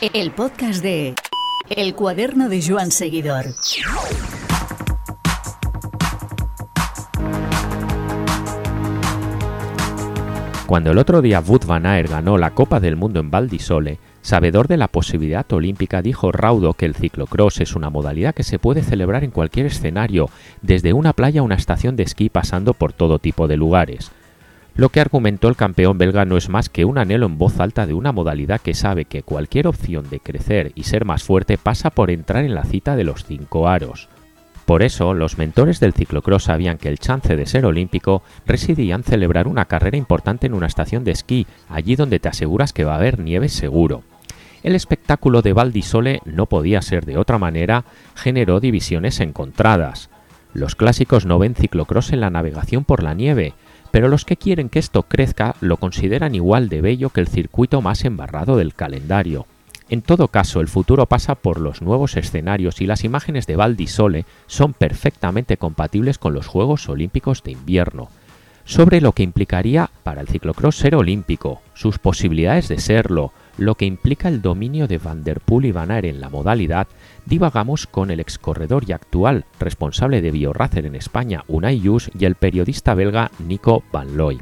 El podcast de El cuaderno de Joan Seguidor. Cuando el otro día Wout van Aert ganó la Copa del Mundo en Val di Sole, sabedor de la posibilidad olímpica, dijo Raudo que el ciclocross es una modalidad que se puede celebrar en cualquier escenario, desde una playa a una estación de esquí pasando por todo tipo de lugares. Lo que argumentó el campeón belga no es más que un anhelo en voz alta de una modalidad que sabe que cualquier opción de crecer y ser más fuerte pasa por entrar en la cita de los cinco aros. Por eso, los mentores del ciclocross sabían que el chance de ser olímpico residía en celebrar una carrera importante en una estación de esquí, allí donde te aseguras que va a haber nieve seguro. El espectáculo de Val di Sole no podía ser de otra manera, generó divisiones encontradas. Los clásicos no ven ciclocross en la navegación por la nieve, pero los que quieren que esto crezca lo consideran igual de bello que el circuito más embarrado del calendario. En todo caso, el futuro pasa por los nuevos escenarios y las imágenes de Val di Sole son perfectamente compatibles con los Juegos Olímpicos de invierno. Sobre lo que implicaría para el ciclocross ser olímpico, sus posibilidades de serlo, lo que implica el dominio de Van der Poel y Van Aert en la modalidad, divagamos con el excorredor y actual responsable de Biorracer en España, Unai Yus, y el periodista belga Nico Van Looy.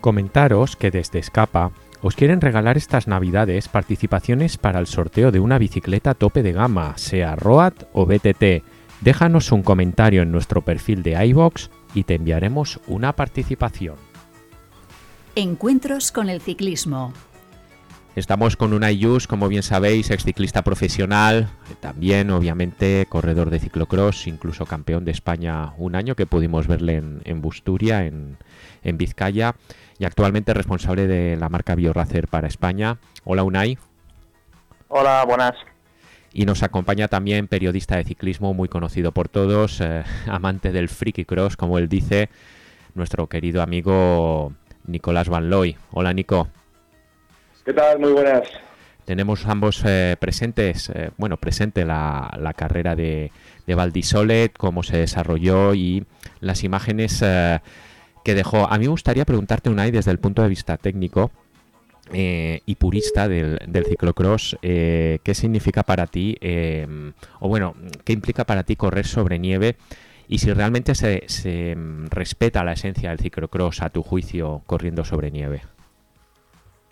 Comentaros que desde Escapa os quieren regalar estas navidades participaciones para el sorteo de una bicicleta tope de gama, sea Road o BTT. Déjanos un comentario en nuestro perfil de iVox y te enviaremos una participación. Encuentros con el ciclismo. Estamos con una Yus, como bien sabéis, ex ciclista profesional, también obviamente corredor de ciclocross, incluso campeón de España un año que pudimos verle en, Busturia, en, en Vizcaya y actualmente responsable de la marca BioRacer para España. Hola Unai. Hola, buenas. Y nos acompaña también periodista de ciclismo muy conocido por todos, eh, amante del freaky cross, como él dice, nuestro querido amigo Nicolás Van Looy. Hola Nico. ¿Qué tal? Muy buenas. Tenemos ambos eh, presentes, eh, bueno, presente la, carrera de, de Valdisolet, cómo se desarrolló y las imágenes que dejó. A mí me gustaría preguntarte, Unai, desde el punto de vista técnico eh, y purista del, ciclocross, eh, ¿qué significa para ti, o bueno, qué implica para ti correr sobre nieve? Y si realmente se, se respeta la esencia del ciclocross a tu juicio corriendo sobre nieve.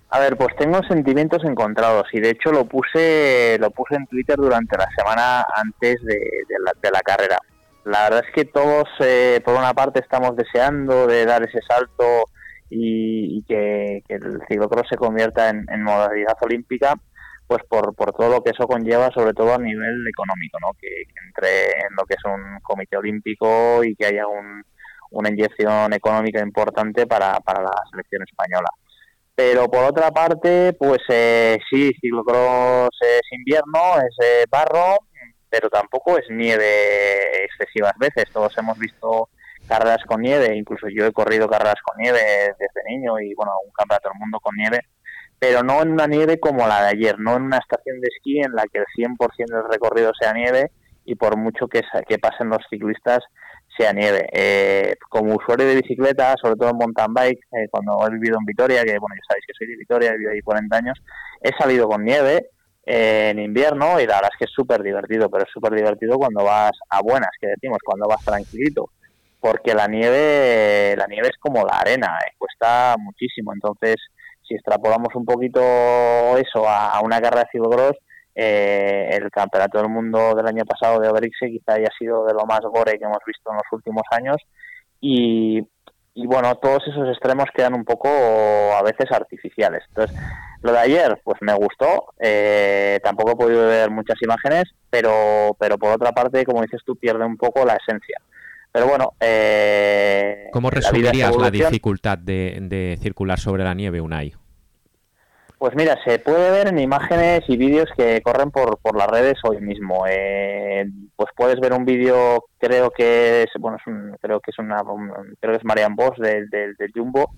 A ver, pues tengo sentimientos encontrados y de hecho lo puse lo puse en Twitter durante la semana antes de, la carrera. La verdad es que todos, eh, por una parte, estamos deseando de dar ese salto y, que, el ciclocross se convierta en, modalidad olímpica, pues por, todo lo que eso conlleva, sobre todo a nivel económico, ¿no? Que, entre en lo que es un comité olímpico y que haya una inyección económica importante para la selección española. Pero por otra parte, pues eh, sí, ciclocross es invierno, es eh, barro, pero tampoco es nieve excesivas veces. Todos hemos visto carreras con nieve, incluso yo he corrido carreras con nieve desde niño y bueno, un campeonato del mundo con nieve, pero no en una nieve como la de ayer, no en una estación de esquí en la que el 100% del recorrido sea nieve y por mucho que, que pasen los ciclistas sea nieve. Eh, como usuario de bicicleta, sobre todo en mountain bike, eh, cuando he vivido en Vitoria, que bueno, ya sabéis que soy de Vitoria, he vivido ahí 40 años, he salido con nieve en invierno y la verdad es que es súper divertido, pero es súper divertido cuando vas a buenas, que decimos, cuando vas tranquilito, porque la nieve, la nieve es como la arena, eh, cuesta muchísimo, entonces si extrapolamos un poquito eso a, una carrera de ciclocross, eh, el campeonato del mundo del año pasado de Obrixe quizá haya sido de lo más gore que hemos visto en los últimos años y, y bueno, todos esos extremos quedan un poco a veces artificiales. Entonces, lo de ayer, pues me gustó. Eh, tampoco he podido ver muchas imágenes, pero, pero por otra parte, como dices tú, pierde un poco la esencia. Pero bueno, eh, ¿cómo resumirías la, dificultad de, de, circular sobre la nieve, Unai? Pues mira, se puede ver en imágenes y vídeos que corren por, por las redes hoy mismo. Eh, pues puedes ver un vídeo, creo que es, bueno, creo que es una, creo que es Marian Bosch del, del Jumbo,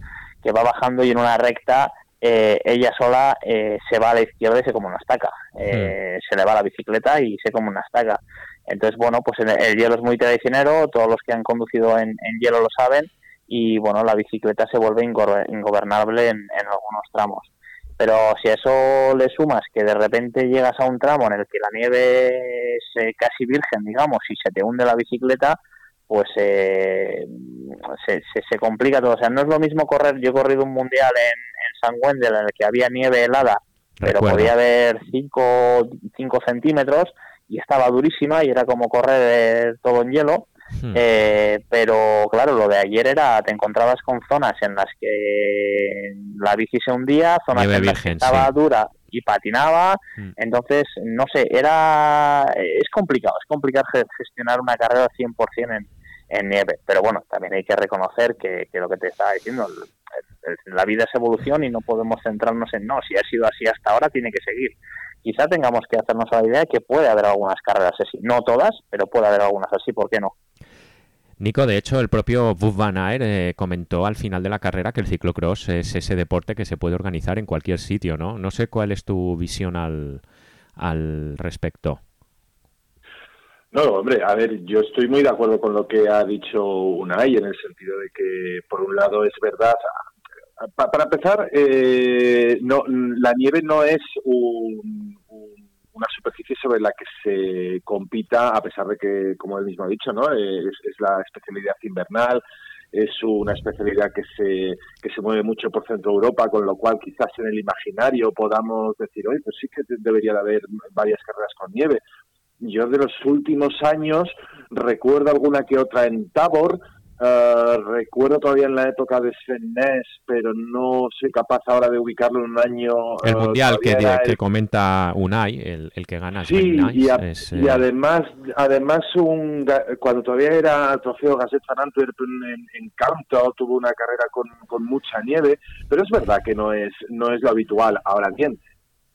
que va bajando y en una recta eh, ella sola eh, se va a la izquierda y se como una estaca. Eh, se le va la bicicleta y se como una estaca. Entonces, bueno, pues el, hielo es muy traicionero, todos los que han conducido en, hielo lo saben, y bueno, la bicicleta se vuelve ingobernable en, algunos tramos. Pero si a eso le sumas que de repente llegas a un tramo en el que la nieve es eh, casi virgen, digamos, y se te hunde la bicicleta, pues eh, se, se, complica todo. O sea, no es lo mismo correr. Yo he corrido un mundial en, en San Wendel en el que había nieve helada, pero podía haber 5 centímetros y estaba durísima y era como correr todo en hielo. Hmm. Eh, pero claro, lo de ayer era, te encontrabas con zonas en las que la bici se hundía, zonas en las que estaba dura y patinaba, hmm. entonces, no sé, era, es complicado, es complicado gestionar una carrera al 100% en, en nieve, pero bueno, también hay que reconocer que, que lo que te estaba diciendo, la vida es evolución y no podemos centrarnos en no, si ha sido así hasta ahora, tiene que seguir quizá tengamos que hacernos la idea de que puede haber algunas carreras así. No todas, pero puede haber algunas así, ¿por qué no? Nico, de hecho, el propio Wout van Aert eh, comentó al final de la carrera que el ciclocross es ese deporte que se puede organizar en cualquier sitio, ¿no? No sé cuál es tu visión al, al respecto. No, hombre, a ver, yo estoy muy de acuerdo con lo que ha dicho Unai en el sentido de que, por un lado, es verdad, para empezar, eh, no, la nieve no es una superficie sobre la que se compita, a pesar de que, como él mismo ha dicho, ¿no? es, la especialidad invernal, es una especialidad que se, que se mueve mucho por Centro Europa, con lo cual quizás en el imaginario podamos decir, oye, pues sí que debería de haber varias carreras con nieve. Yo de los últimos años recuerdo alguna que otra en Tabor, Uh, recuerdo todavía en la época de Sven pero no soy capaz ahora de ubicarlo en un año. El uh, mundial que, que, comenta Unai, el, el que gana. Sí, y, y, además, además un, cuando todavía era trofeo Gasset Van Antwerpen en, en tuvo una carrera con, con mucha nieve, pero es verdad que no es, no es lo habitual. Ahora bien,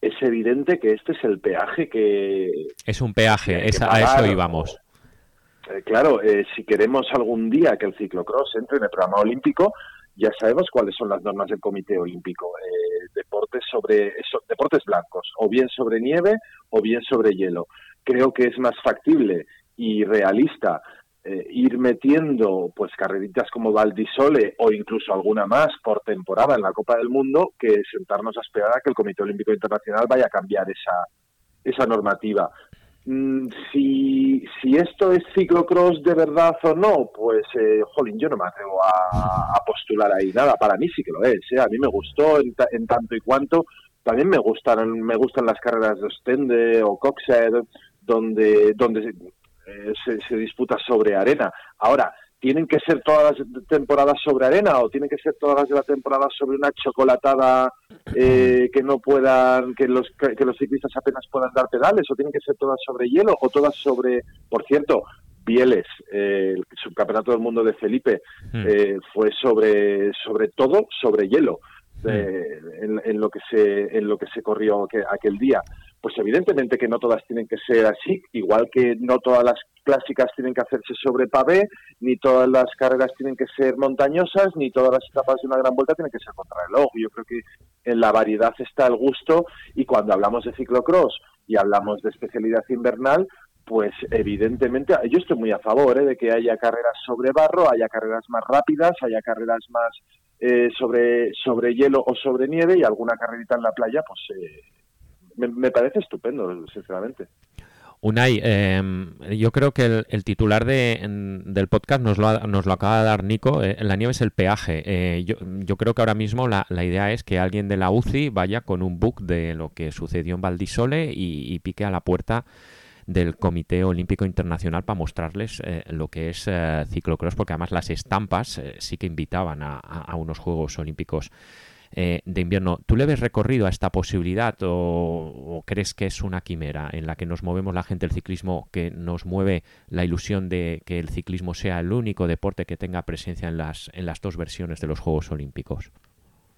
es evidente que este es el peaje que. Es un peaje, a eso íbamos. Eh, claro, eh, si queremos algún día que el ciclocross entre en el programa olímpico, ya sabemos cuáles son las normas del Comité Olímpico. Eh, deportes sobre deportes blancos, o bien sobre nieve o bien sobre hielo. Creo que es más factible y realista ir metiendo pues carreritas como Valdisole o incluso alguna más por temporada en la Copa del Mundo que sentarnos a esperar a que el Comité Olímpico Internacional vaya a cambiar esa esa normativa. Mm, si, si esto es ciclocross de verdad o no, pues, eh, jolín, yo no me atrevo a, postular ahí nada. Para mí sí que lo es. ¿eh? A mí me gustó en, tanto y cuanto. También me gustan, me gustan las carreras de Ostende o Coxhead, donde, donde eh, se, se disputa sobre arena. Ahora, ¿Tienen que ser todas las temporadas sobre arena o tienen que ser todas las de la temporada sobre una chocolatada eh, que no puedan, que los, que los ciclistas apenas puedan dar pedales o tienen que ser todas sobre hielo o todas sobre, por cierto, Bieles, eh, el subcampeonato del mundo de Felipe, hmm. eh, fue sobre, sobre todo sobre hielo. Hmm. en, en, lo que se en lo que se corrió aquel día pues evidentemente que no todas tienen que ser así, igual que no todas las clásicas tienen que hacerse sobre pavé, ni todas las carreras tienen que ser montañosas, ni todas las etapas de una gran vuelta tienen que ser contra el ojo. Yo creo que en la variedad está el gusto y cuando hablamos de ciclocross y hablamos de especialidad invernal, pues evidentemente yo estoy muy a favor ¿eh? de que haya carreras sobre barro, haya carreras más rápidas, haya carreras más eh, sobre, sobre hielo o sobre nieve y alguna carrerita en la playa, pues eh, me, parece estupendo, sinceramente. Unai, em, yo creo que el, titular de, del podcast nos lo, nos lo acaba de dar Nico. Eh, la nieve es el peaje. Eh, yo, yo, creo que ahora mismo la, la, idea es que alguien de la UCI vaya con un book de lo que sucedió en Valdisole y, pique a la puerta del Comité Olímpico Internacional para mostrarles eh, lo que es ciclocross, porque además las estampas sí que invitaban a, a unos Juegos Olímpicos eh, de invierno. ¿Tú le ves recorrido a esta posibilidad o, crees que es una quimera en la que nos movemos la gente del ciclismo, que nos mueve la ilusión de que el ciclismo sea el único deporte que tenga presencia en las, en las dos versiones de los Juegos Olímpicos?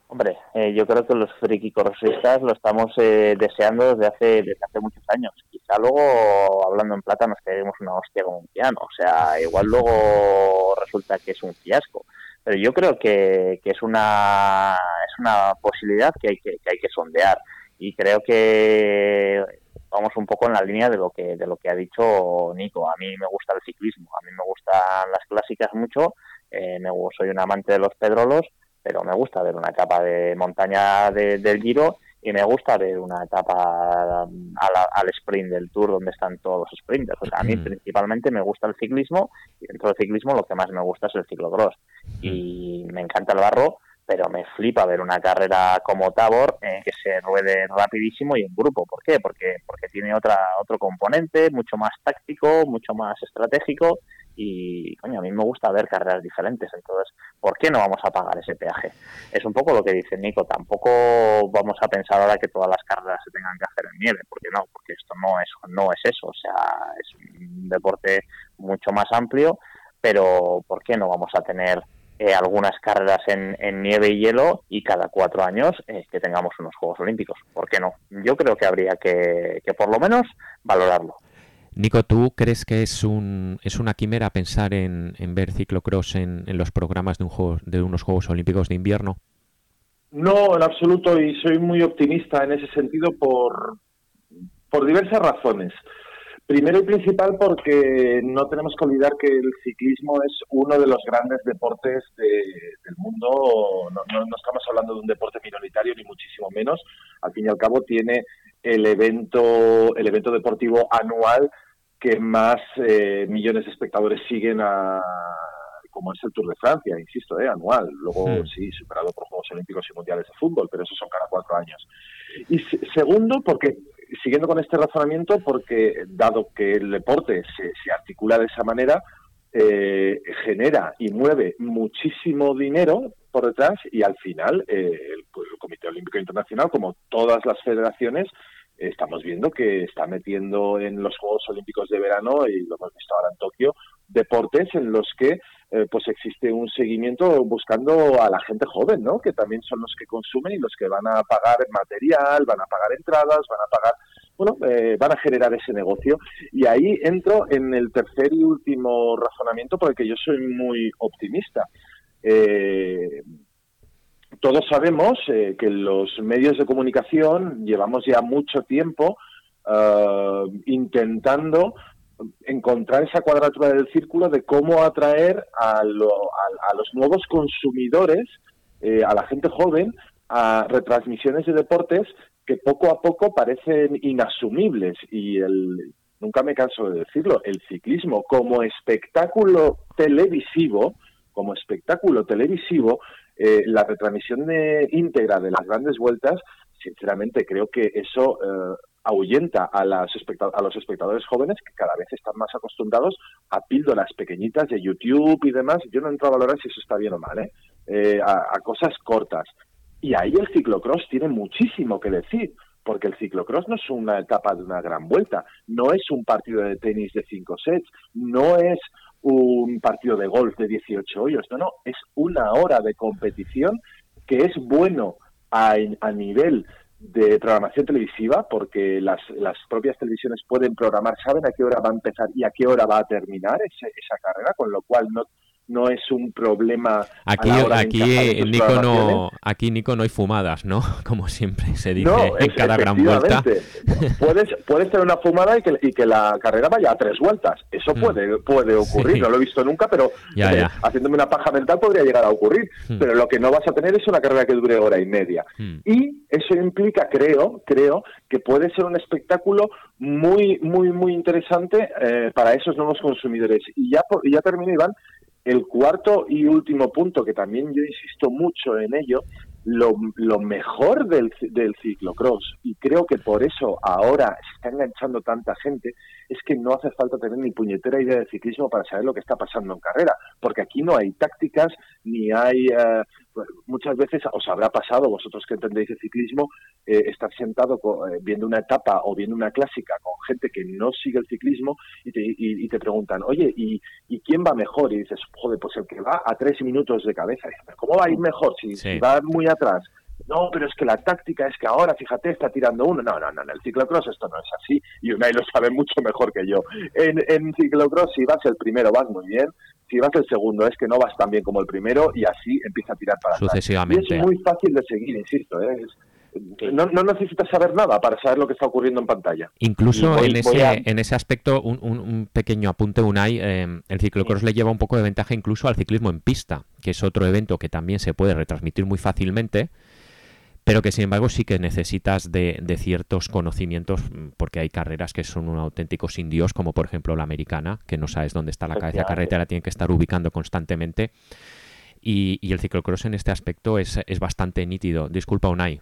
Hombre, eh, yo creo que los frikicorosistas lo estamos eh, deseando desde hace, desde hace muchos años. Quizá luego, hablando en plata, nos quedemos una hostia con un piano. O sea, igual luego resulta que es un fiasco pero yo creo que, que, es una es una posibilidad que hay que, que, hay que sondear. Y creo que vamos un poco en la línea de lo que de lo que ha dicho Nico. A mí me gusta el ciclismo a mí me gustan las clásicas mucho eh, me, soy un amante de los pedrolos pero me gusta ver una capa de montaña del Giro y me gusta ver una etapa al sprint del Tour donde están todos los sprinters. O sea, a mí principalmente me gusta el ciclismo y dentro del ciclismo lo que más me gusta es el ciclocross. Y me encanta el barro, pero me flipa ver una carrera como Tabor eh, que se ruede rapidísimo y en grupo. ¿Por qué? Porque, porque tiene otra, otro componente mucho más táctico, mucho más estratégico y coño, a mí me gusta ver carreras diferentes, entonces, ¿por qué no vamos a pagar ese peaje? Es un poco lo que dice Nico, tampoco vamos a pensar ahora que todas las carreras se tengan que hacer en nieve, porque no, porque esto no es, no es eso, o sea, es un deporte mucho más amplio, pero ¿por qué no vamos a tener eh, algunas carreras en, nieve y hielo y cada cuatro años eh, que tengamos unos Juegos Olímpicos? ¿Por qué no? Yo creo que habría que, que por lo menos valorarlo. Nico, ¿tú crees que es, un, es una quimera pensar en, en ver ciclocross en, en, los programas de, un juego, de unos Juegos Olímpicos de invierno? No, en absoluto, y soy muy optimista en ese sentido por, por diversas razones. Primero y principal porque no tenemos que olvidar que el ciclismo es uno de los grandes deportes del mundo. No, no, estamos hablando de un deporte minoritario ni muchísimo menos. Al fin y al cabo tiene el evento, el evento deportivo anual que más eh, millones de espectadores siguen a como es el Tour de Francia, insisto, eh, anual. Luego sí. superado por Juegos Olímpicos y Mundiales de Fútbol, pero eso son cada cuatro años. Y segundo, porque siguiendo con este razonamiento, porque dado que el deporte se, se articula de esa manera, eh, genera y mueve muchísimo dinero por detrás y al final eh, el Comité Olímpico Internacional, como todas las federaciones, estamos viendo que está metiendo en los Juegos Olímpicos de verano, y lo hemos visto ahora en Tokio, deportes en los que eh, pues existe un seguimiento buscando a la gente joven, ¿no? Que también son los que consumen y los que van a pagar material, van a pagar entradas, van a pagar, bueno, eh, van a generar ese negocio. Y ahí entro en el tercer y último razonamiento porque yo soy muy optimista. Eh, todos sabemos eh, que los medios de comunicación llevamos ya mucho tiempo uh, intentando encontrar esa cuadratura del círculo de cómo atraer a, lo, a, a los nuevos consumidores, eh, a la gente joven, a retransmisiones de deportes que poco a poco parecen inasumibles. Y el nunca me canso de decirlo, el ciclismo como espectáculo televisivo, como espectáculo televisivo, eh, la retransmisión de, íntegra de las grandes vueltas, sinceramente creo que eso eh, ahuyenta a, las a los espectadores jóvenes que cada vez están más acostumbrados a píldoras pequeñitas de YouTube y demás. Yo no entro a valorar si eso está bien o mal, ¿eh? eh a, cosas cortas. Y ahí el ciclocross tiene muchísimo que decir, porque el ciclocross no es una etapa de una gran vuelta, no es un partido de tenis de cinco sets, no es un partido de golf de 18 hoyos, no, no, es una hora de competición que es bueno a, a nivel de programación televisiva, porque las, las propias televisiones pueden programar, saben a qué hora va a empezar y a qué hora va a terminar esa carrera, con lo cual no, no es un problema. Aquí, aquí Nico no, aquí Nico no hay fumadas, ¿no? Como siempre se dice en cada gran vuelta. Puedes, puedes tener una fumada y que, y que la carrera vaya a tres vueltas. Eso mm. puede, puede ocurrir. No lo he visto nunca, pero haciéndome una paja mental podría llegar a ocurrir. Mm. Pero lo que no vas a tener es una carrera que dure hora y media. Mm. Y eso implica, creo, creo que puede ser un espectáculo muy, muy, muy interesante eh, para esos nuevos consumidores. Y ya, y ya termino, Iván el cuarto y último punto, que también yo insisto mucho en ello, lo, lo mejor del, del ciclocross, y creo que por eso ahora se está enganchando tanta gente, es que no hace falta tener ni puñetera idea de ciclismo para saber lo que está pasando en carrera, porque aquí no hay tácticas, ni hay... Eh, muchas veces os habrá pasado, vosotros que entendéis el ciclismo, eh, estar sentado eh, viendo una etapa o viendo una clásica con gente que no sigue el ciclismo y te, y, te preguntan, oye, ¿y, ¿y, quién va mejor? Y dices, joder, pues el que va a tres minutos de cabeza. ¿Cómo va a ir mejor si, si va muy atrás? No, pero es que la táctica es que ahora, fíjate, está tirando uno. No, no, no, en el ciclocross esto no es así y Unai lo sabe mucho mejor que yo. En, en ciclocross, si vas el primero, vas muy bien. Si vas el segundo, es que no vas tan bien como el primero y así empieza a tirar para Sucesivamente. Y es muy fácil de seguir, insisto. ¿eh? no, no, necesitas saber nada para saber lo que está ocurriendo en pantalla. Incluso en, ese, en ese aspecto, un, un, pequeño apunte, Unai, eh, el ciclocross le lleva un poco de ventaja incluso al ciclismo en pista, que es otro evento que también se puede retransmitir muy fácilmente pero que sin embargo sí que necesitas de, de, ciertos conocimientos mm, porque hay carreras que son un auténtico sin Dios, como por ejemplo la americana, que no sabes dónde está la cabeza carretera, tiene que estar ubicando constantemente. Y, y el ciclocross en este aspecto es, es bastante nítido. Disculpa, Unai.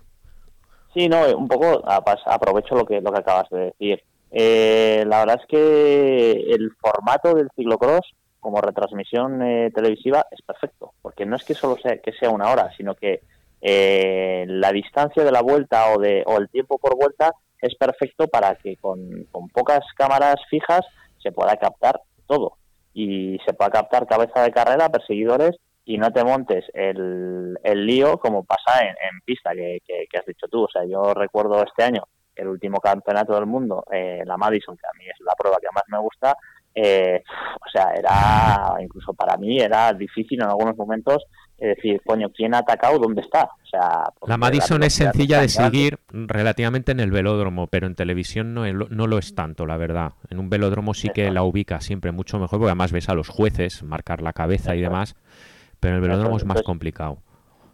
Sí, no, un poco aprovecho lo que, lo que acabas de decir. Eh, la verdad es que el formato del ciclocross como retransmisión eh, televisiva es perfecto, porque no es que solo sea que sea una hora, sino que eh, la distancia de la vuelta o, de, o el tiempo por vuelta es perfecto para que con, pocas cámaras fijas se pueda captar todo y se pueda captar cabeza de carrera, perseguidores y no te montes el, el lío como pasa en, pista que, que, has dicho tú. O sea, yo recuerdo este año el último campeonato del mundo, eh, la Madison, que a mí es la prueba que más me gusta, eh, o sea, era, incluso para mí, era difícil en algunos momentos decir, coño, ¿quién ha atacado? ¿Dónde está? O sea, la Madison es sencilla de seguir relativamente en el velódromo, pero en televisión no, no lo es tanto, la verdad. En un velódromo sí que la ubica siempre mucho mejor, porque además ves a los jueces marcar la cabeza y demás, pero en el velódromo es más complicado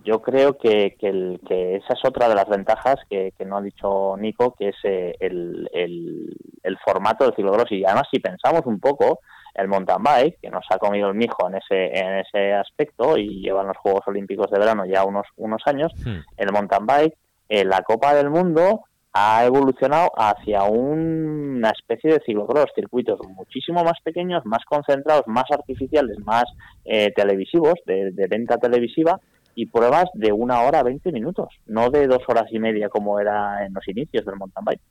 yo creo que, que, el, que, esa es otra de las ventajas que, no ha dicho Nico, que es eh, el, el, formato del ciclocross. Y además, si pensamos un poco, el mountain bike, que nos ha comido el mijo en ese, en ese aspecto y llevan los Juegos Olímpicos de verano ya unos, unos años, hmm. el mountain bike, en la Copa del Mundo ha evolucionado hacia una especie de ciclocross, circuitos muchísimo más pequeños, más concentrados, más artificiales, más eh, televisivos, de, de venta televisiva, y pruebas de una hora veinte minutos, no de dos horas y media como era en los inicios del mountain bike.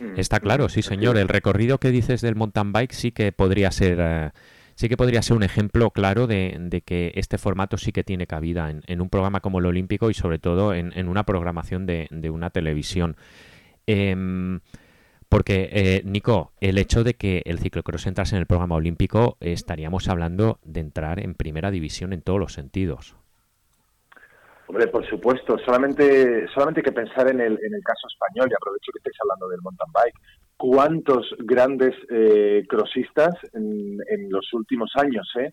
Mm. Está claro, sí señor. El recorrido que dices del mountain bike sí que podría ser, eh, sí que podría ser un ejemplo claro de, que este formato sí que tiene cabida en, un programa como el Olímpico y sobre todo en, una programación de, una televisión. Em, porque, eh, Nico, el hecho de que el ciclocross entrase en el programa olímpico, estaríamos hablando de entrar en primera división en todos los sentidos. Hombre, por supuesto, solamente, solamente hay que pensar en el, en el caso español, y aprovecho que estáis hablando del mountain bike. ¿Cuántos grandes eh, crossistas en, en, los últimos años eh,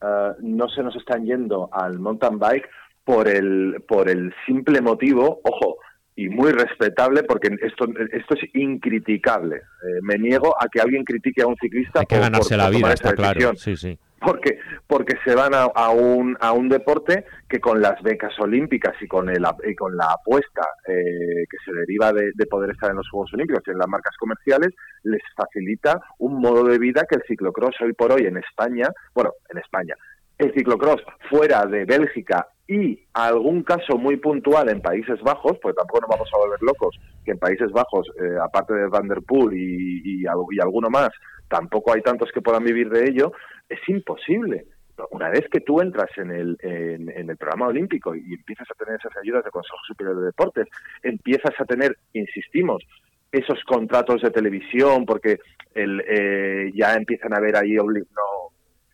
ah, no se nos están yendo al mountain bike por el, por el simple motivo, ojo, y muy respetable porque esto esto es incriticable. Eh, me niego a que alguien critique a un ciclista Hay que ganarse la vida, está claro. Sí, sí porque porque se van a, un a un deporte que con las becas olímpicas y con el y con la apuesta eh, que se deriva de, poder estar en los Juegos Olímpicos y en las marcas comerciales les facilita un modo de vida que el ciclocross hoy por hoy en España bueno en España el ciclocross fuera de Bélgica y algún caso muy puntual en Países Bajos, porque tampoco nos vamos a volver locos, que en Países Bajos, eh, aparte de Vanderpool y, y, alguno más, tampoco hay tantos que puedan vivir de ello, es imposible. Una vez que tú entras en el, en, el programa olímpico y empiezas a tener esas ayudas del Consejo Superior de Deportes, empiezas a tener, insistimos, esos contratos de televisión, porque el, eh, ya empiezan a haber ahí, no,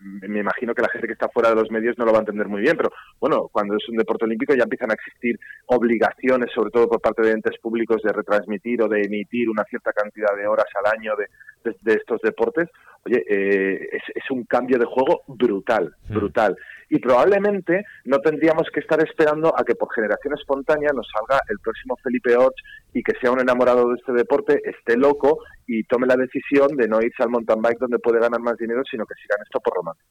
me imagino que la gente que está fuera de los medios no lo va a entender muy bien, pero bueno, cuando es un deporte olímpico ya empiezan a existir obligaciones, sobre todo por parte de entes públicos, de retransmitir o de emitir una cierta cantidad de horas al año de, estos deportes. Oye, eh, es, un cambio de juego brutal, mm. brutal. Y probablemente no tendríamos que estar esperando a que por generación espontánea nos salga el próximo Felipe Orch y que sea un enamorado de este deporte, esté loco y tome la decisión de no irse al mountain bike donde puede ganar más dinero, sino que sigan esto por romance.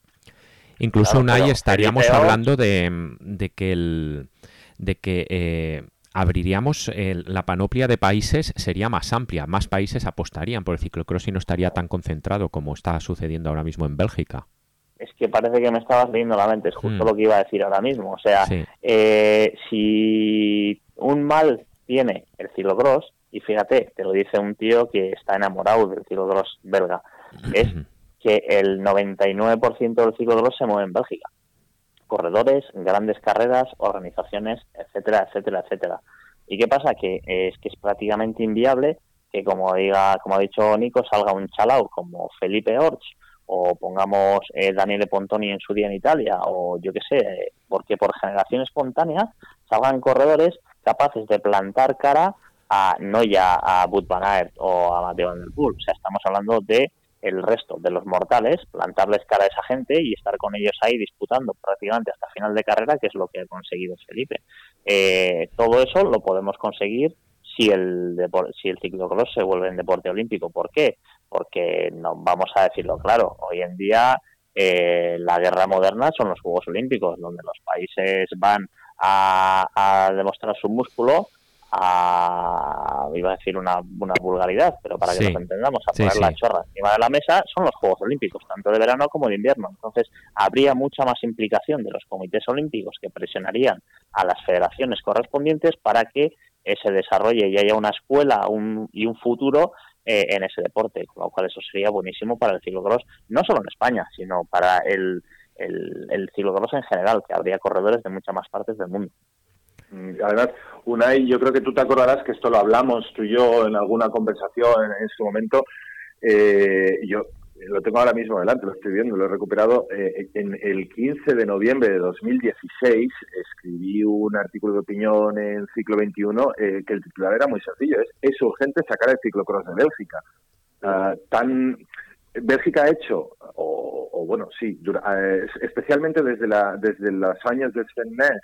Incluso un ahí estaríamos hablando de, que el de que eh, abriríamos la panoplia de países sería más amplia, más países apostarían por el ciclocross y no estaría tan concentrado como está sucediendo ahora mismo en Bélgica. Es que parece que me estabas leyendo la mente, es justo hmm. lo que iba a decir ahora mismo. O sea, eh, si un mal tiene el ciclocross, y fíjate, te lo dice un tío que está enamorado del ciclocross belga, es que el 99% del ciclocross se mueve en Bélgica. Corredores, grandes carreras, organizaciones, etcétera, etcétera, etcétera. ¿Y qué pasa? Que es que es prácticamente inviable que, como diga, como ha dicho Nico, salga un chalao como Felipe Orch o pongamos eh, Daniele Pontoni en su día en Italia, o yo qué sé, porque por generación espontánea salgan corredores capaces de plantar cara a no ya a Bud Van Aert o a Mateo Van Der Poel, o sea, estamos hablando de el resto de los mortales, plantarles cara a esa gente y estar con ellos ahí disputando prácticamente hasta final de carrera, que es lo que ha conseguido Felipe. Eh, todo eso lo podemos conseguir si el si el ciclocross se vuelve en deporte olímpico. ¿Por qué? Porque no vamos a decirlo claro. Hoy en día eh, la guerra moderna son los Juegos Olímpicos, donde los países van a, a demostrar su músculo a, iba a decir una, una vulgaridad, pero para que nos entendamos, a poner la chorra encima de la mesa son los Juegos Olímpicos, tanto de verano como de invierno. Entonces, habría mucha más implicación de los comités olímpicos que presionarían a las federaciones correspondientes para que se desarrolle y haya una escuela y un futuro eh, en ese deporte, con lo cual eso sería buenísimo para el ciclocross, no solo en España, sino para el, el, el ciclocross en general, que habría corredores de muchas más partes del mundo. Mm, además, Unai, yo creo que tú te acordarás que esto lo hablamos tú y yo en alguna conversación en, su momento. Eh, yo lo tengo ahora mismo delante, lo estoy viendo, lo he recuperado. Eh, en el 15 de noviembre de 2016 escribí un artículo de opinión en Ciclo 21 eh, que el titular era muy sencillo, es, urgente sacar el ciclocross de Bélgica. Ah, tan Bélgica ha hecho, o, bueno, sí, especialmente desde, la, desde los años de Sven Ness,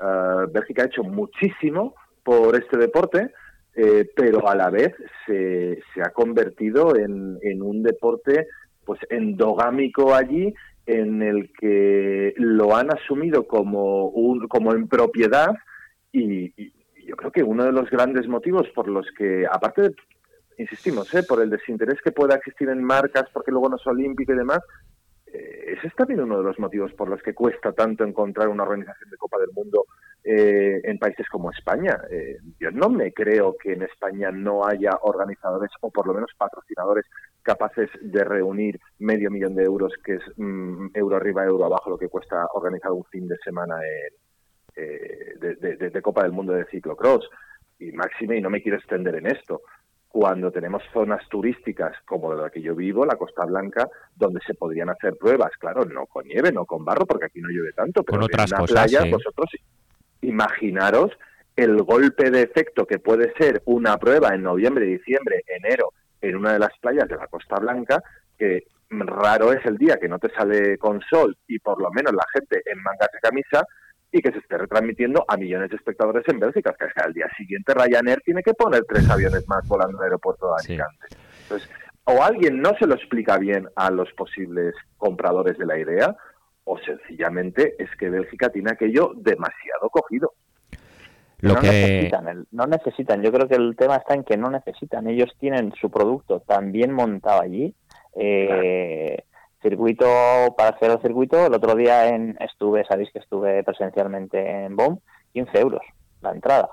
Uh, Bélgica ha hecho muchísimo por este deporte, eh, pero a la vez se, se ha convertido en, en, un deporte pues endogámico allí en el que lo han asumido como un, como en propiedad y, yo creo que uno de los grandes motivos por los que aparte de insistimos ¿eh? por el desinterés que pueda existir en marcas porque luego no es olímpico y demás eh, ese es también uno de los motivos por los que cuesta tanto encontrar una organización de Copa del Mundo eh, en países como España. Eh, yo no me creo que en España no haya organizadores o por lo menos patrocinadores capaces de reunir medio millón de euros, que es mm, euro arriba, euro abajo, lo que cuesta organizar un fin de semana de, de Copa del Mundo de ciclocross. Y máxime, y no me quiero extender en esto, cuando tenemos zonas turísticas como la que yo vivo, la Costa Blanca, donde se podrían hacer pruebas, claro, no con nieve, no con barro, porque aquí no llueve tanto, pero con otras en una playa, vosotros imaginaros el golpe de efecto que puede ser una prueba en noviembre, diciembre, enero, en una de las playas de la Costa Blanca, que raro es el día que no te sale con sol y por lo menos la gente en mangas de camisa y que se esté retransmitiendo a millones de espectadores en Bélgica. Que al día siguiente Ryanair tiene que poner tres aviones más volando el aeropuerto de Alicante. Entonces, o alguien no se lo explica bien a los posibles compradores de la idea, o sencillamente es que Bélgica tiene aquello demasiado cogido. no, necesitan no necesitan, yo creo que el tema está en que no necesitan, ellos tienen su producto tan bien montado allí, eh, circuito para hacer el circuito. El otro día en, estuve, sabéis que estuve presencialmente en BOM, 15 euros la entrada.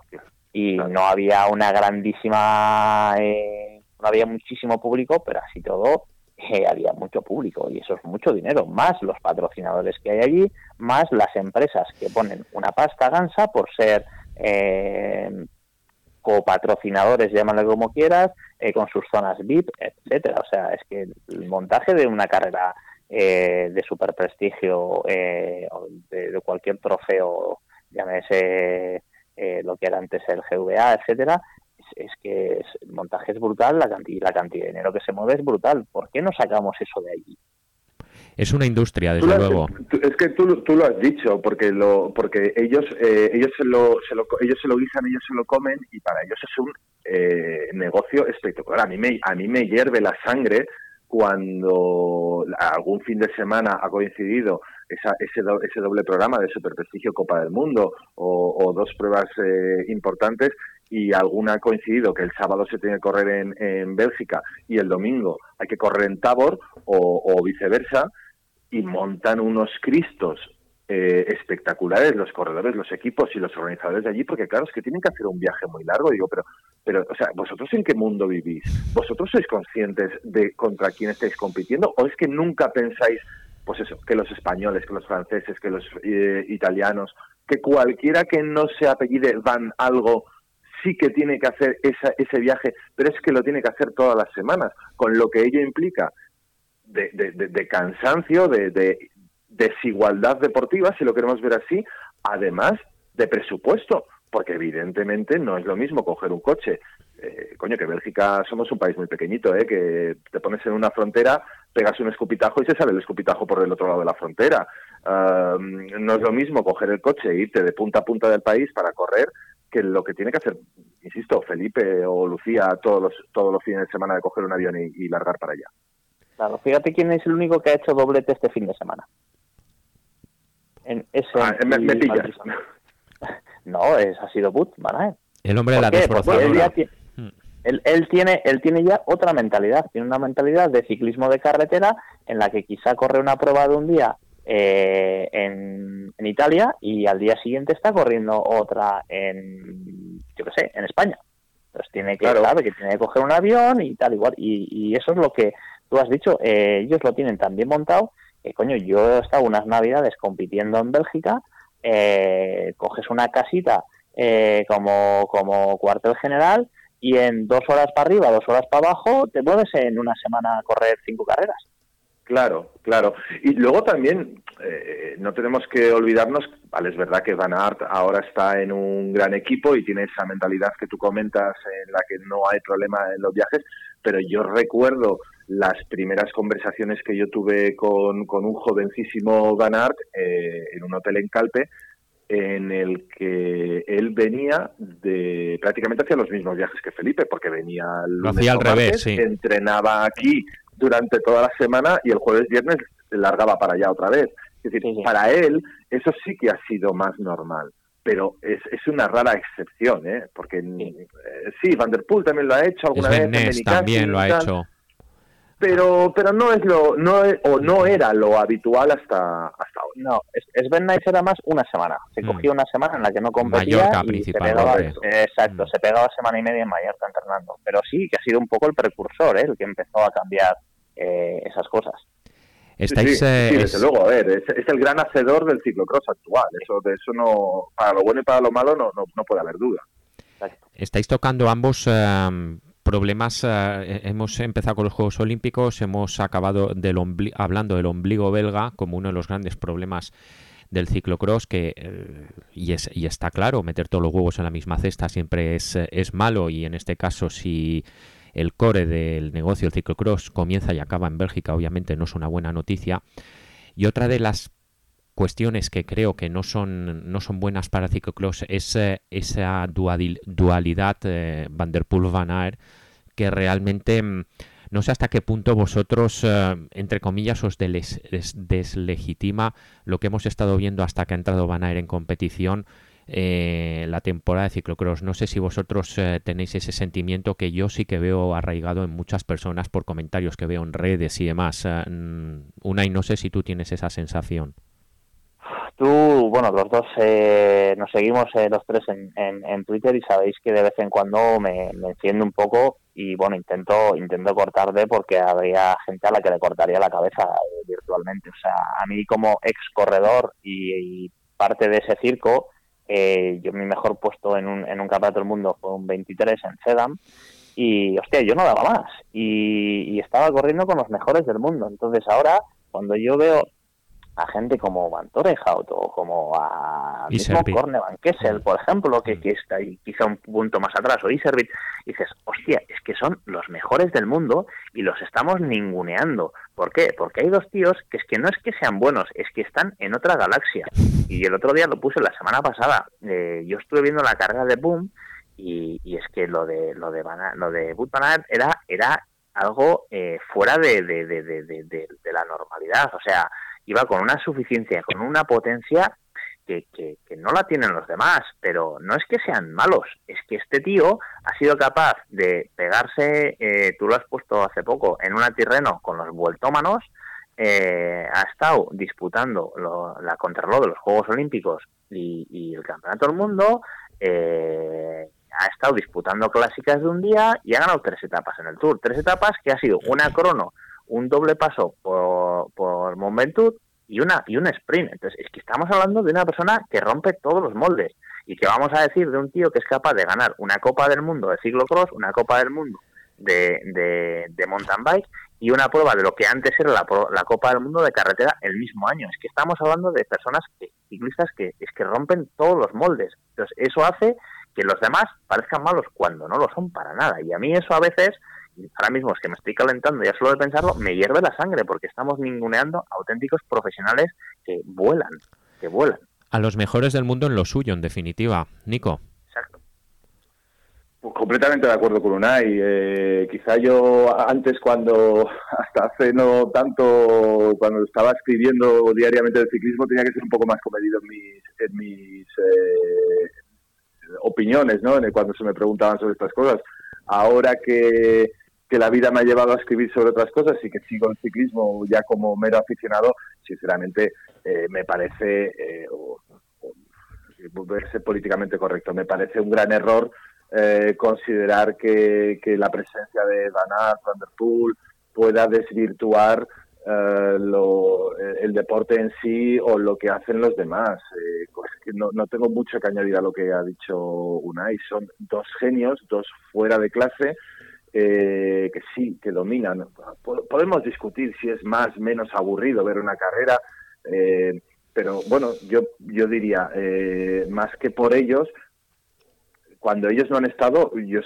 Y no había una grandísima, eh, no había muchísimo público, pero así todo eh, había mucho público y eso es mucho dinero, más los patrocinadores que hay allí, más las empresas que ponen una pasta gansa por ser eh, copatrocinadores, llámalo como quieras, eh, con sus zonas VIP, etcétera. O sea, es que el montaje de una carrera eh, de super prestigio, eh, de, cualquier trofeo, llámese eh, lo que era antes el GVA, etcétera, es, que el montaje es brutal, la cantidad, la cantidad de dinero que se mueve es brutal. ¿Por qué no sacamos eso de allí? Es una industria, desde luego. es que tú, lo has dicho, porque lo, porque ellos, eh, ellos se lo, se lo, ellos se lo guisan, ellos se lo comen y para ellos es un eh, negocio espectacular. A mí me, a mí me hierve la sangre cuando algún fin de semana ha coincidido esa, ese, ese doble programa de Super Prestigio Copa del Mundo o, dos pruebas eh, importantes y alguna ha coincidido que el sábado se tiene que correr en, en Bélgica y el domingo hay que correr en Tabor o, viceversa y montan unos cristos eh, espectaculares los corredores, los equipos y los organizadores de allí, porque claro, es que tienen que hacer un viaje muy largo, digo, pero, pero, o sea, ¿vosotros en qué mundo vivís? ¿Vosotros sois conscientes de contra quién estáis compitiendo? ¿O es que nunca pensáis, pues eso, que los españoles, que los franceses, que los eh, italianos, que cualquiera que no se apellide Van algo, sí que tiene que hacer esa, ese viaje, pero es que lo tiene que hacer todas las semanas, con lo que ello implica de, de, cansancio, de, desigualdad deportiva, si lo queremos ver así, además de presupuesto, porque evidentemente no es lo mismo coger un coche. Eh, coño, que Bélgica somos un país muy pequeñito, ¿eh? que te pones en una frontera, pegas un escupitajo y se sale el escupitajo por el otro lado de la frontera. no es lo mismo coger el coche e irte de punta a punta del país para correr que lo que tiene que hacer, insisto, Felipe o Lucía todos los, todos los fines de semana de coger un avión y, largar para allá. Claro, fíjate quién es el único que ha hecho doblete este fin de semana. En ese ah, me, No, es, ha sido But, ¿vale? El hombre de la desbrozadora. Hmm. Él, él, tiene, él tiene ya otra mentalidad, tiene una mentalidad de ciclismo de carretera en la que quizá corre una prueba de un día eh, en, en, Italia y al día siguiente está corriendo otra en, yo qué sé, en España. Entonces tiene que, sabe que tiene que coger un avión y tal igual. Y, y eso es lo que tú has dicho, eh, ellos lo tienen tan bien montado que, coño, yo he estado unas navidades compitiendo en Bélgica, eh, coges una casita eh, como, como cuartel general y en dos horas para arriba, dos horas para abajo, te puedes en una semana a correr cinco carreras. Claro, claro. Y luego también eh, no tenemos que olvidarnos, vale, es verdad que Van Aert ahora está en un gran equipo y tiene esa mentalidad que tú comentas en la que no hay problema en los viajes, pero yo recuerdo las primeras conversaciones que yo tuve con, con un jovencísimo Van Aert eh, en un hotel en Calpe, en el que él venía de prácticamente hacia los mismos viajes que Felipe, porque venía Lo hacía al revés, sí. entrenaba aquí durante toda la semana y el jueves viernes largaba para allá otra vez. Es decir, para él eso sí que ha sido más normal, pero es, es una rara excepción, ¿eh? Porque sí, eh, Van der Poel también lo ha hecho alguna vez. también lo ha hecho. Pero, pero no es lo no o no era lo habitual hasta hasta hoy. No, es, es Ben era más una semana. Se mm. cogía una semana en la que no competía y se pegaba, exacto, mm. se pegaba semana y media en Mallorca entrenando. Pero sí que ha sido un poco el precursor, ¿eh? el que empezó a cambiar eh, esas cosas. Estáis, sí, eh, desde luego, a ver, es, el gran hacedor del ciclocross actual. Eso, de eso no, para lo bueno y para lo malo no, no, puede haber duda. Estáis tocando ambos em, problemas. Eh, hemos empezado con los Juegos Olímpicos, hemos acabado del hablando del ombligo belga como uno de los grandes problemas del ciclocross que y, es, y está claro meter todos los huevos en la misma cesta siempre es, es malo y en este caso si el core del negocio del ciclocross comienza y acaba en Bélgica, obviamente no es una buena noticia. Y otra de las cuestiones que creo que no son, no son buenas para el ciclocross es eh, esa dualidad eh, Van der Poel-Van Aert que realmente mm, no sé hasta qué punto vosotros, eh, entre comillas, os deslegitima lo que hemos estado viendo hasta que ha entrado Van Aert en competición eh, la temporada de ciclocross. No sé si vosotros eh, tenéis ese sentimiento que yo sí que veo arraigado en muchas personas por comentarios que veo en redes y demás. Eh, mm, una y no sé si tú tienes esa sensación. Tú, bueno, los dos nos seguimos los tres en, en, Twitter y sabéis que de vez en cuando me, me enciendo un poco y bueno, intento intento cortarle porque habría gente a la que le cortaría la cabeza virtualmente. O sea, a mí como ex corredor y parte de ese circo, eh, yo mi mejor puesto en un, en un campeonato del mundo fue un 23 en Sedam y, hostia, yo no daba más y, estaba corriendo con los mejores del mundo. Entonces ahora, cuando yo veo a gente como Van Torehout o como a mismo Van Kessel, por ejemplo, que, que está ahí quizá un punto más atrás, o Iservit, y dices, hostia, es que son los mejores del mundo y los estamos ninguneando. ¿Por qué? Porque hay dos tíos que es que no es que sean buenos, es que están en otra galaxia. Y el otro día lo puse la semana pasada. Eh, yo estuve viendo la carga de Boom y, es que lo de lo de lo de Boot era era algo eh, fuera de, de, de, de, la normalidad. O sea, iba con una suficiencia, con una potencia que, que, no la tienen los demás, pero no es que sean malos, es que este tío ha sido capaz de pegarse, eh, tú lo has puesto hace poco, en un terreno con los vueltómanos, eh, ha estado disputando la contrarreloj de los Juegos Olímpicos y, el Campeonato del Mundo, eh, ha estado disputando clásicas de un día y ha ganado tres etapas en el Tour. Tres etapas que ha sido una crono un doble paso por, por y una y un sprint. Entonces, es que estamos hablando de una persona que rompe todos los moldes y que vamos a decir de un tío que es capaz de ganar una Copa del Mundo de ciclocross, una Copa del Mundo de, de, mountain bike y una prueba de lo que antes era la, la, Copa del Mundo de carretera el mismo año. Es que estamos hablando de personas, que, ciclistas, que es que rompen todos los moldes. Entonces, eso hace que los demás parezcan malos cuando no lo son para nada. Y a mí eso a veces, ahora mismo es que me estoy calentando ya solo de pensarlo, me hierve la sangre porque estamos ninguneando auténticos profesionales que vuelan, que vuelan. A los mejores del mundo en lo suyo, en definitiva. Nico. Pues completamente de acuerdo con Unai. Eh, quizá yo antes, cuando hasta hace no tanto, cuando estaba escribiendo diariamente del ciclismo, tenía que ser un poco más comedido en mis, en mis eh, opiniones, ¿no? Cuando se me preguntaban sobre estas cosas. Ahora que, que la vida me ha llevado a escribir sobre otras cosas y que sigo el ciclismo ya como mero aficionado, sinceramente eh, me parece, eh, ser políticamente correcto, me parece un gran error eh, considerar que, la presencia de Van Van der Poel pueda desvirtuar eh, el deporte en sí o lo que hacen los demás. Pues no, no, tengo mucho que añadir a lo que ha dicho Unai. Son dos genios, dos fuera de clase, que sí, que dominan. Podemos discutir si es más, menos aburrido ver una carrera, pero bueno, yo, yo diría, más que por ellos, cuando ellos no han estado, yo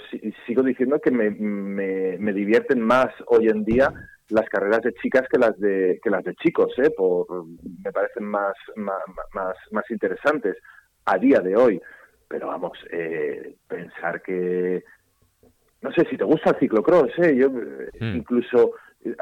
sigo diciendo que me, me, divierten más hoy en día las carreras de chicas que las de que las de chicos, ¿eh? Por, me parecen más, más, más, interesantes a día de hoy. Pero vamos, eh, pensar que no sé si te gusta el ciclocross, ¿eh? Yo eh, hmm. incluso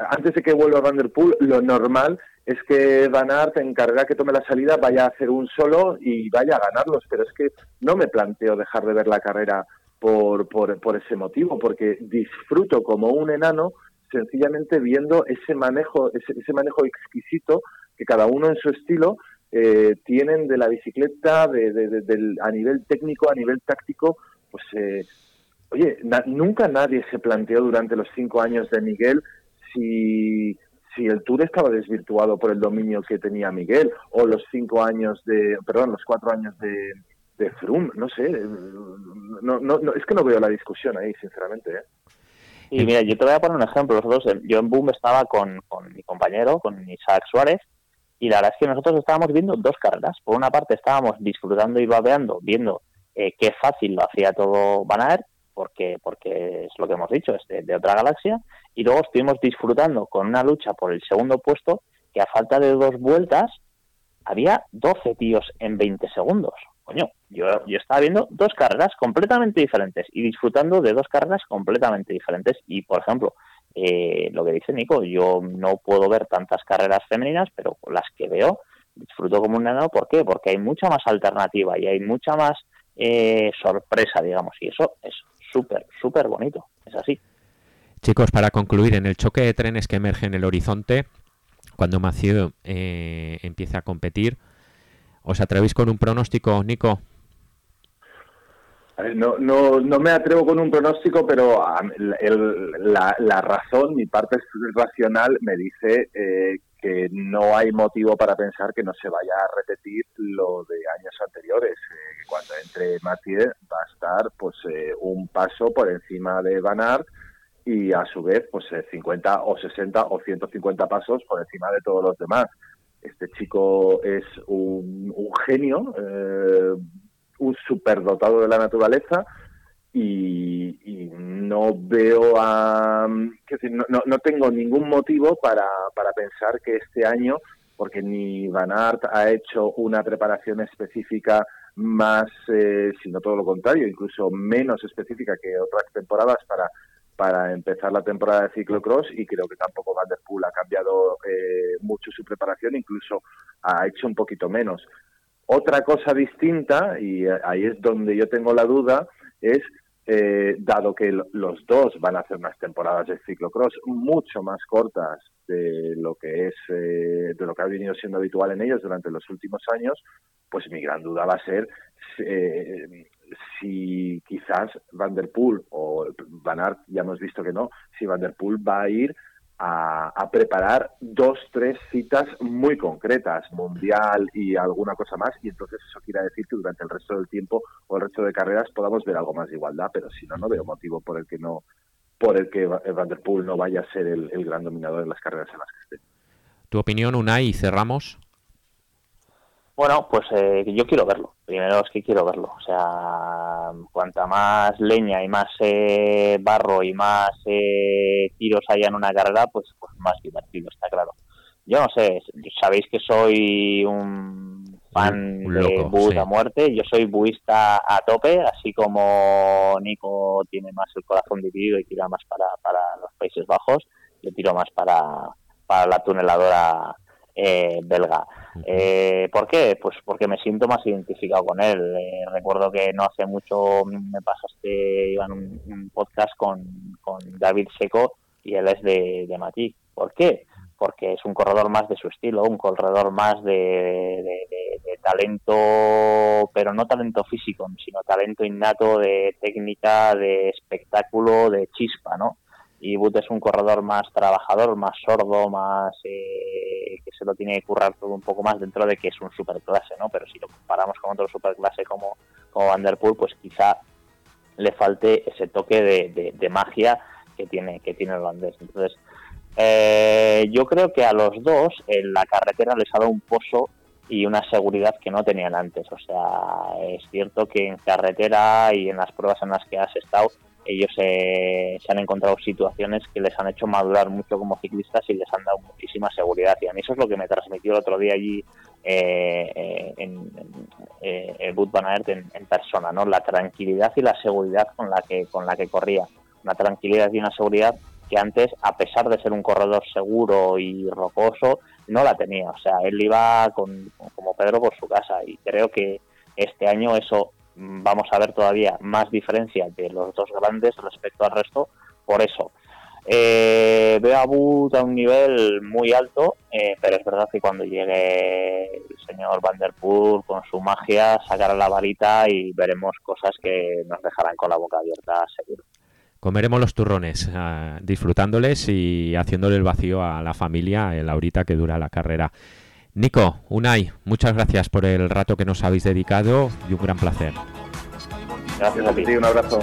antes de que vuelva Van der Poel, lo normal es que Van Aert en carrera que tome la salida vaya a hacer un solo y vaya a ganarlos, pero es que no me planteo dejar de ver la carrera por, por, por ese motivo, porque disfruto como un enano sencillamente viendo ese manejo, ese, manejo exquisito que cada uno en su estilo eh, tienen de la bicicleta, de, a nivel técnico, a nivel táctico, pues eh, oye, nunca nadie se planteó durante los cinco años de Miguel si, si el Tour estaba desvirtuado por el dominio que tenía Miguel, o los cinco años de, perdón, los cuatro años de, de Froome, no sé, no, no, es que no veo la discusión ahí, sinceramente. ¿eh? Y mira, yo te voy a poner un ejemplo. Nosotros, yo en Boom estaba con, con mi compañero, con Isaac Suárez, y la verdad es que nosotros estábamos viendo dos carreras. Por una parte estábamos disfrutando y babeando, viendo eh, qué fácil lo hacía todo Van Aert, porque, porque es lo que hemos dicho, es de, otra galaxia, y luego estuvimos disfrutando con una lucha por el segundo puesto que a falta de dos vueltas había 12 tíos en 20 segundos. Coño, yo, yo estaba viendo dos carreras completamente diferentes y disfrutando de dos carreras completamente diferentes. Y, por ejemplo, eh, lo que dice Nico, yo no puedo ver tantas carreras femeninas, pero las que veo disfruto como un nano. ¿Por qué? Porque hay mucha más alternativa y hay mucha más eh, sorpresa, digamos. Y eso es súper, súper bonito. Es así. Chicos, para concluir, en el choque de trenes que emerge en el horizonte, cuando Mathieu eh, empiece a competir, ¿os atrevéis con un pronóstico, Nico? No, no, no me atrevo con un pronóstico, pero la, la, razón, mi parte racional, me dice eh, que no hay motivo para pensar que no se vaya a repetir lo de años anteriores. Eh, cuando entre Mathieu va a estar pues eh, un paso por encima de Van Aert y a su vez pues 50 eh, o 60 o 150 pasos por encima de todos los demás. Este chico es un, genio, un superdotado de la naturaleza y, no veo a, no, no, tengo ningún motivo para, para pensar que este año, porque ni Van Aert ha hecho una preparación específica más, eh, sino todo lo contrario, incluso menos específica que otras temporadas para para empezar la temporada de ciclocross y creo que tampoco Van der Poel ha cambiado eh, mucho su preparación, incluso ha hecho un poquito menos. Otra cosa distinta, y ahí es donde yo tengo la duda, es eh, dado que los dos van a hacer unas temporadas de ciclocross mucho más cortas de lo que es eh, de lo que ha venido siendo habitual en ellos durante los últimos años, pues mi gran duda va a ser eh, si quizás Van der Poel o Van Aert, ya hemos visto que no, si Van der Poel va a ir a, preparar dos, tres citas muy concretas, mundial y alguna cosa más, y entonces eso quiere decir que durante el resto del tiempo o el resto de carreras podamos ver algo más de igualdad, pero si no, no veo motivo por el que no por el que Van der no vaya a ser el, gran dominador en las carreras en las que esté. ¿Tu opinión, Unai, y cerramos? Bueno, pues eh, yo quiero verlo. Primero es que quiero verlo. O sea, cuanta más leña y más eh, barro y más eh, tiros haya en una carrera, pues, pues más divertido, está claro. Yo no sé, sabéis que soy un fan de Bus a muerte. Yo soy buista a tope, así como Nico tiene más el corazón dividido y tira más para, para los Países Bajos, yo tiro más para, para la tuneladora eh, belga. Eh, ¿Por qué? Pues porque me siento más identificado con él. Eh, recuerdo que no hace mucho me pasaste iban un, un podcast con, con David Seco y él es de, de Matic. ¿Por qué? Porque es un corredor más de su estilo, un corredor más de, de, talento, pero no talento físico, sino talento innato de técnica, de espectáculo, de chispa, ¿no? Y But es un corredor más trabajador, más sordo, más eh, que se lo tiene que currar todo un poco más dentro de que es un superclase, ¿no? Pero si lo comparamos con otro superclase como, como Van pues quizá le falte ese toque de, magia que tiene que tiene el holandés. Entonces, eh, yo creo que a los dos en la carretera les ha dado un pozo y una seguridad que no tenían antes. O sea, es cierto que en carretera y en las pruebas en las que has estado ellos se han encontrado situaciones que les han hecho madurar mucho como ciclistas y les han dado muchísima seguridad. Y a mí eso es lo que me transmitió el otro día allí eh, eh en, eh, el Bud Van Aert en, persona, ¿no? La tranquilidad y la seguridad con la que con la que corría, una tranquilidad y una seguridad que antes, a pesar de ser un corredor seguro y rocoso, no la tenía. O sea, él iba con, como Pedro por su casa y creo que este año eso vamos a ver todavía más diferencia de los dos grandes respecto al resto. Por eso, eh, veo a Booth a un nivel muy alto, eh, pero es verdad que cuando llegue el señor Van Der Poel con su magia, sacará la varita y veremos cosas que nos dejarán con la boca abierta, seguro. Comeremos los turrones, ah, disfrutándoles y haciéndole el vacío a la familia en la horita que dura la carrera. Nico, Unai, muchas gracias por el rato que nos habéis dedicado y un gran placer. Gracias a ti, un abrazo.